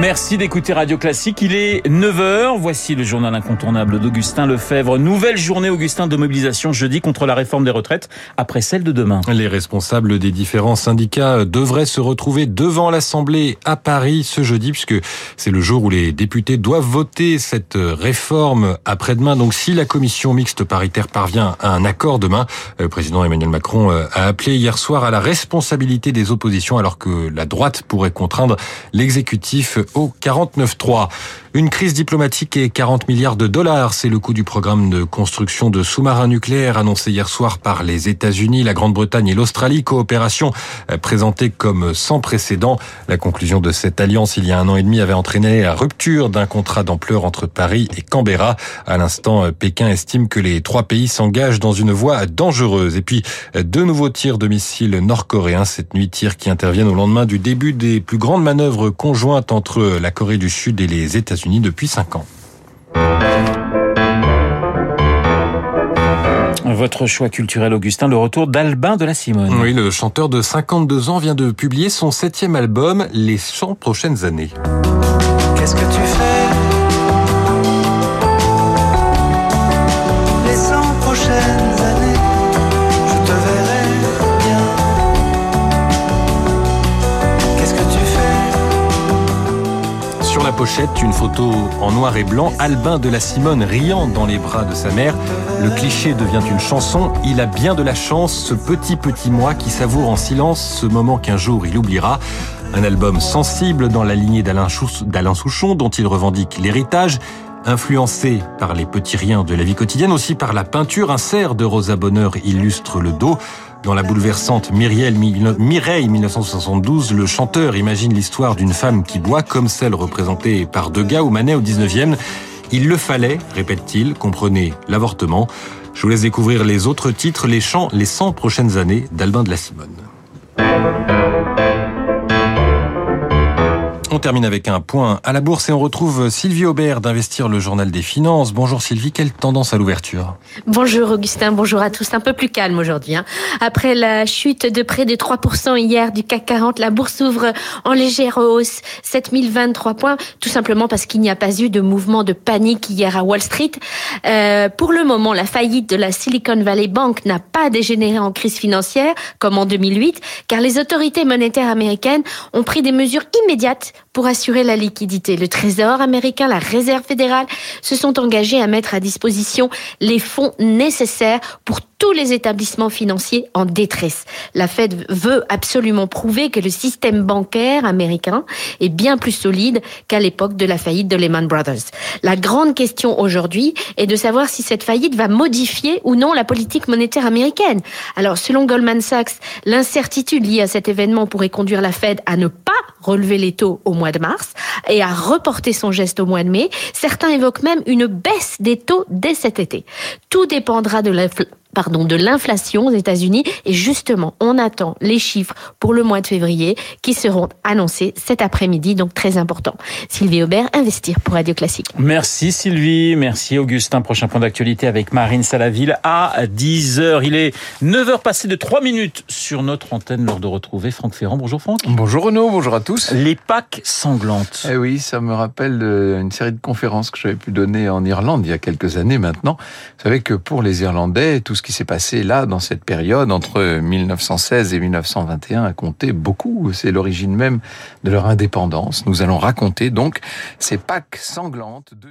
Merci d'écouter Radio Classique. Il est 9h. Voici le journal incontournable d'Augustin Lefebvre. Nouvelle journée, Augustin, de mobilisation jeudi contre la réforme des retraites après celle de demain. Les responsables des différents syndicats devraient se retrouver devant l'Assemblée à Paris ce jeudi puisque c'est le jour où les députés doivent voter cette réforme après-demain. Donc si la commission mixte paritaire parvient à un accord demain, le président Emmanuel Macron a appelé hier soir à la responsabilité des oppositions alors que la droite pourrait contraindre l'exécutif au 49.3. Une crise diplomatique et 40 milliards de dollars, c'est le coût du programme de construction de sous-marins nucléaires annoncé hier soir par les États-Unis, la Grande-Bretagne et l'Australie. Coopération présentée comme sans précédent. La conclusion de cette alliance il y a un an et demi avait entraîné la rupture d'un contrat d'ampleur entre Paris et Canberra. À l'instant, Pékin estime que les trois pays s'engagent dans une voie dangereuse. Et puis, deux nouveaux tirs de missiles nord-coréens cette nuit, tirs qui interviennent au lendemain du début des plus grandes manœuvres conjointes entre la Corée du Sud et les États-Unis depuis 5 ans. Votre choix culturel, Augustin, le retour d'Albin de la Simone. Oui, le chanteur de 52 ans vient de publier son septième album, Les 100 prochaines années. Qu'est-ce que tu fais? Pochette, une photo en noir et blanc, Albin de la Simone riant dans les bras de sa mère. Le cliché devient une chanson. Il a bien de la chance, ce petit petit moi qui savoure en silence ce moment qu'un jour il oubliera. Un album sensible dans la lignée d'Alain Souchon dont il revendique l'héritage influencé par les petits riens de la vie quotidienne, aussi par la peinture. Un cerf de Rosa Bonheur illustre le dos. Dans la bouleversante Mireille 1972, le chanteur imagine l'histoire d'une femme qui boit comme celle représentée par Degas ou Manet au 19e. Il le fallait, répète-t-il, comprenez l'avortement. Je vous laisse découvrir les autres titres, les chants, les 100 prochaines années d'Albin de la Simone. On termine avec un point à la bourse et on retrouve Sylvie Aubert d'Investir le Journal des Finances. Bonjour Sylvie, quelle tendance à l'ouverture Bonjour Augustin, bonjour à tous. Un peu plus calme aujourd'hui. Hein. Après la chute de près de 3% hier du CAC 40, la bourse ouvre en légère hausse, 7023 points, tout simplement parce qu'il n'y a pas eu de mouvement de panique hier à Wall Street. Euh, pour le moment, la faillite de la Silicon Valley Bank n'a pas dégénéré en crise financière comme en 2008, car les autorités monétaires américaines ont pris des mesures immédiates pour assurer la liquidité. Le Trésor américain, la Réserve fédérale se sont engagés à mettre à disposition les fonds nécessaires pour tous les établissements financiers en détresse. La Fed veut absolument prouver que le système bancaire américain est bien plus solide qu'à l'époque de la faillite de Lehman Brothers. La grande question aujourd'hui est de savoir si cette faillite va modifier ou non la politique monétaire américaine. Alors, selon Goldman Sachs, l'incertitude liée à cet événement pourrait conduire la Fed à ne pas relever les taux au mois de mars et à reporter son geste au mois de mai. Certains évoquent même une baisse des taux dès cet été. Tout dépendra de l'inflation pardon, de l'inflation aux États-Unis. Et justement, on attend les chiffres pour le mois de février qui seront annoncés cet après-midi, donc très important. Sylvie Aubert, Investir pour Radio Classique. Merci Sylvie, merci Augustin. Prochain point d'actualité avec Marine Salaville à 10h. Il est 9h passé de 3 minutes sur notre antenne lors de retrouver Franck Ferrand. Bonjour Franck. Bonjour Renaud, bonjour à tous. Les Pâques sanglantes. Eh oui, ça me rappelle euh, une série de conférences que j'avais pu donner en Irlande il y a quelques années maintenant. Vous savez que pour les Irlandais, tout ce qui s'est passé là, dans cette période, entre 1916 et 1921, a compté beaucoup. C'est l'origine même de leur indépendance. Nous allons raconter donc ces Pâques sanglantes de